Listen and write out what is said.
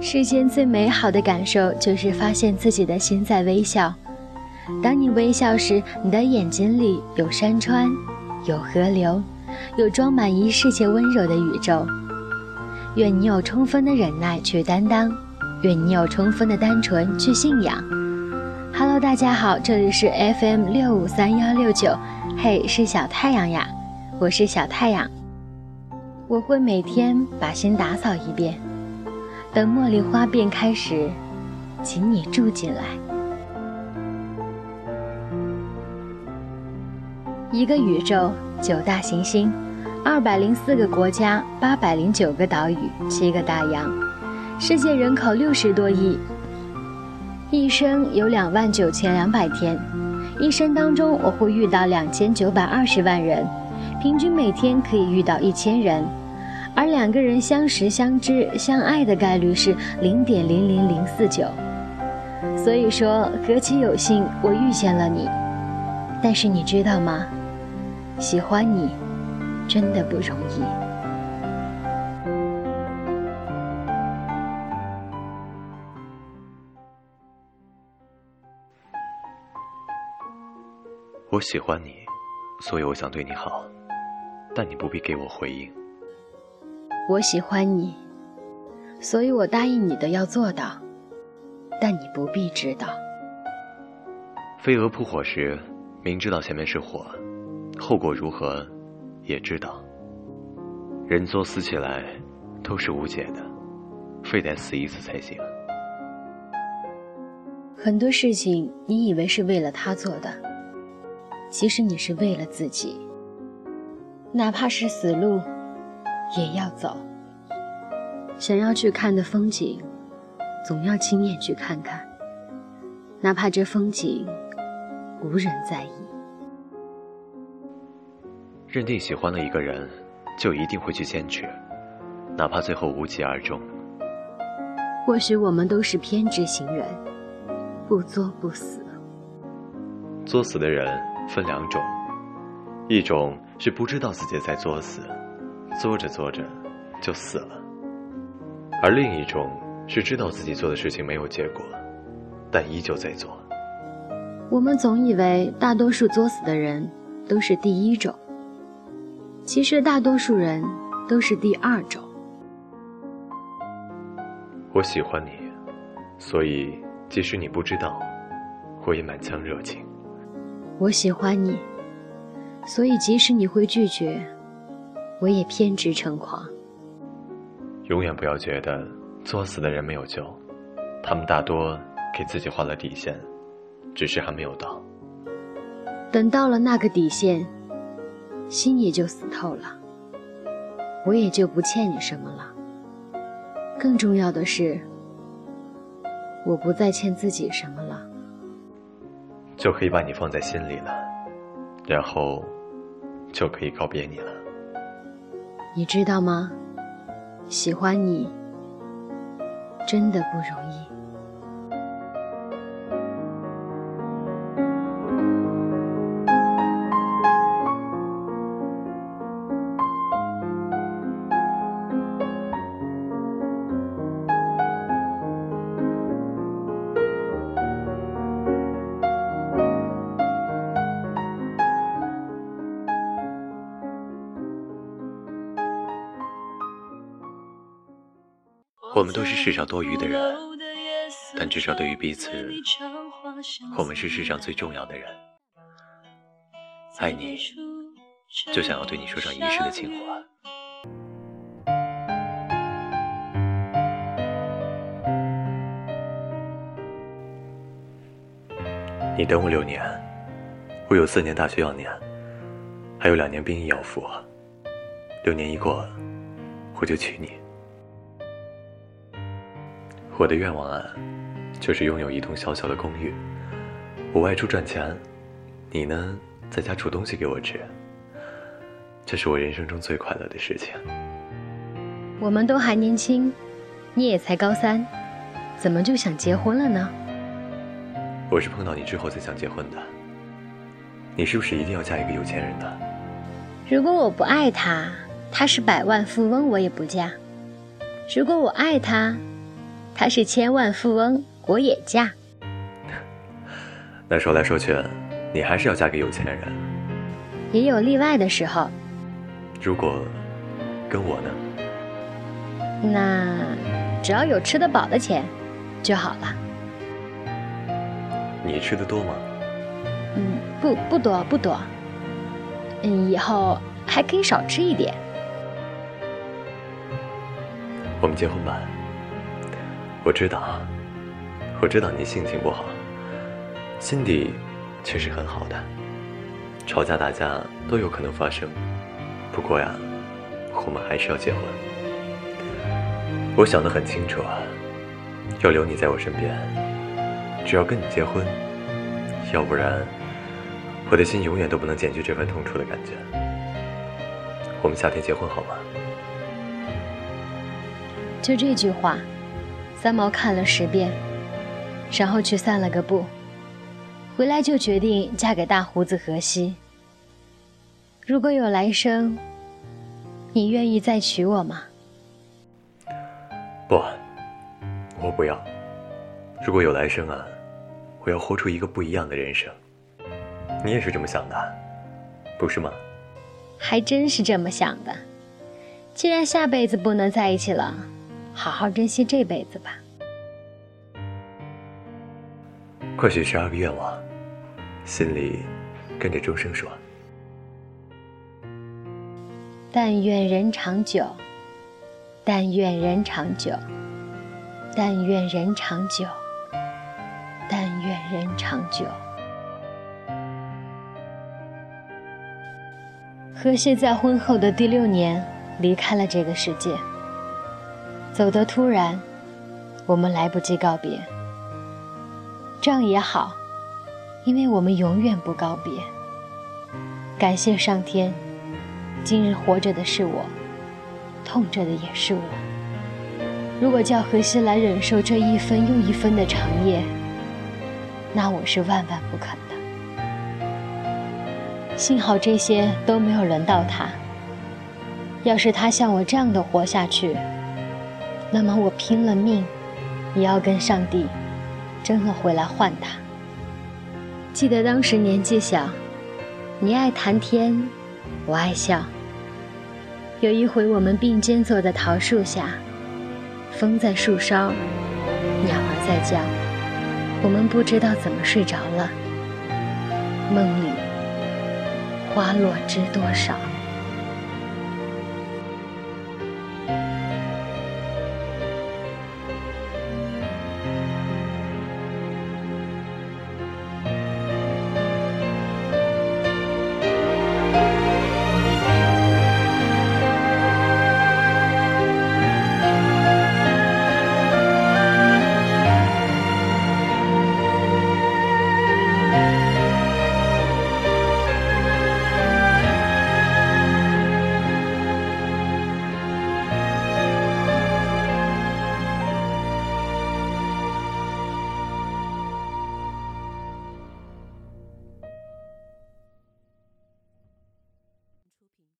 世间最美好的感受就是发现自己的心在微笑。当你微笑时，你的眼睛里有山川，有河流，有装满一世界温柔的宇宙。愿你有充分的忍耐去担当，愿你有充分的单纯去信仰。Hello，大家好，这里是 FM 六五三幺六九，嘿，是小太阳呀，我是小太阳。我会每天把心打扫一遍。等茉莉花变开时，请你住进来。一个宇宙，九大行星，二百零四个国家，八百零九个岛屿，七个大洋，世界人口六十多亿。一生有两万九千两百天，一生当中我会遇到两千九百二十万人，平均每天可以遇到一千人。而两个人相识、相知、相爱的概率是零点零零零四九，所以说何其有幸我遇见了你。但是你知道吗？喜欢你真的不容易。我喜欢你，所以我想对你好，但你不必给我回应。我喜欢你，所以我答应你的要做到，但你不必知道。飞蛾扑火时，明知道前面是火，后果如何，也知道。人作死起来，都是无解的，非得死一次才行。很多事情你以为是为了他做的，其实你是为了自己，哪怕是死路。也要走。想要去看的风景，总要亲眼去看看，哪怕这风景无人在意。认定喜欢了一个人，就一定会去坚持，哪怕最后无疾而终。或许我们都是偏执型人，不作不死。作死的人分两种，一种是不知道自己在作死。作着作着，就死了。而另一种是知道自己做的事情没有结果，但依旧在做。我们总以为大多数作死的人都是第一种，其实大多数人都是第二种。我喜欢你，所以即使你不知道，我也满腔热情。我喜欢你，所以即使你会拒绝。我也偏执成狂。永远不要觉得作死的人没有救，他们大多给自己画了底线，只是还没有到。等到了那个底线，心也就死透了，我也就不欠你什么了。更重要的是，我不再欠自己什么了，就可以把你放在心里了，然后就可以告别你了。你知道吗？喜欢你真的不容易。我们都是世上多余的人，但至少对于彼此，我们是世上最重要的人。爱你，就想要对你说上一世的情话。你等我六年，我有四年大学要念，还有两年兵役要服。六年一过，我就娶你。我的愿望啊，就是拥有一栋小小的公寓。我外出赚钱，你呢，在家煮东西给我吃。这是我人生中最快乐的事情。我们都还年轻，你也才高三，怎么就想结婚了呢？我是碰到你之后才想结婚的。你是不是一定要嫁一个有钱人呢？如果我不爱他，他是百万富翁，我也不嫁；如果我爱他，他是千万富翁，我也嫁。那说来说去，你还是要嫁给有钱人。也有例外的时候。如果跟我呢？那只要有吃得饱的钱就好了。你吃的多吗？嗯，不不多不多。嗯，以后还可以少吃一点。我们结婚吧。我知道，我知道你性情不好，心底却是很好的。吵架打架都有可能发生，不过呀，我们还是要结婚。我想得很清楚，要留你在我身边，只要跟你结婚，要不然我的心永远都不能减去这份痛楚的感觉。我们夏天结婚好吗？就这句话。三毛看了十遍，然后去散了个步，回来就决定嫁给大胡子荷西。如果有来生，你愿意再娶我吗？不，我不要。如果有来生啊，我要活出一个不一样的人生。你也是这么想的，不是吗？还真是这么想的。既然下辈子不能在一起了。好好珍惜这辈子吧。快许十二个愿望，心里跟着钟声说：“但愿人长久，但愿人长久，但愿人长久，但愿人长久。”何谢在婚后的第六年离开了这个世界。走得突然，我们来不及告别。这样也好，因为我们永远不告别。感谢上天，今日活着的是我，痛着的也是我。如果叫荷西来忍受这一分又一分的长夜，那我是万万不肯的。幸好这些都没有轮到他。要是他像我这样的活下去，那么我拼了命，也要跟上帝争了回来换他。记得当时年纪小，你爱谈天，我爱笑。有一回我们并肩坐在桃树下，风在树梢，鸟儿在叫，我们不知道怎么睡着了。梦里花落知多少。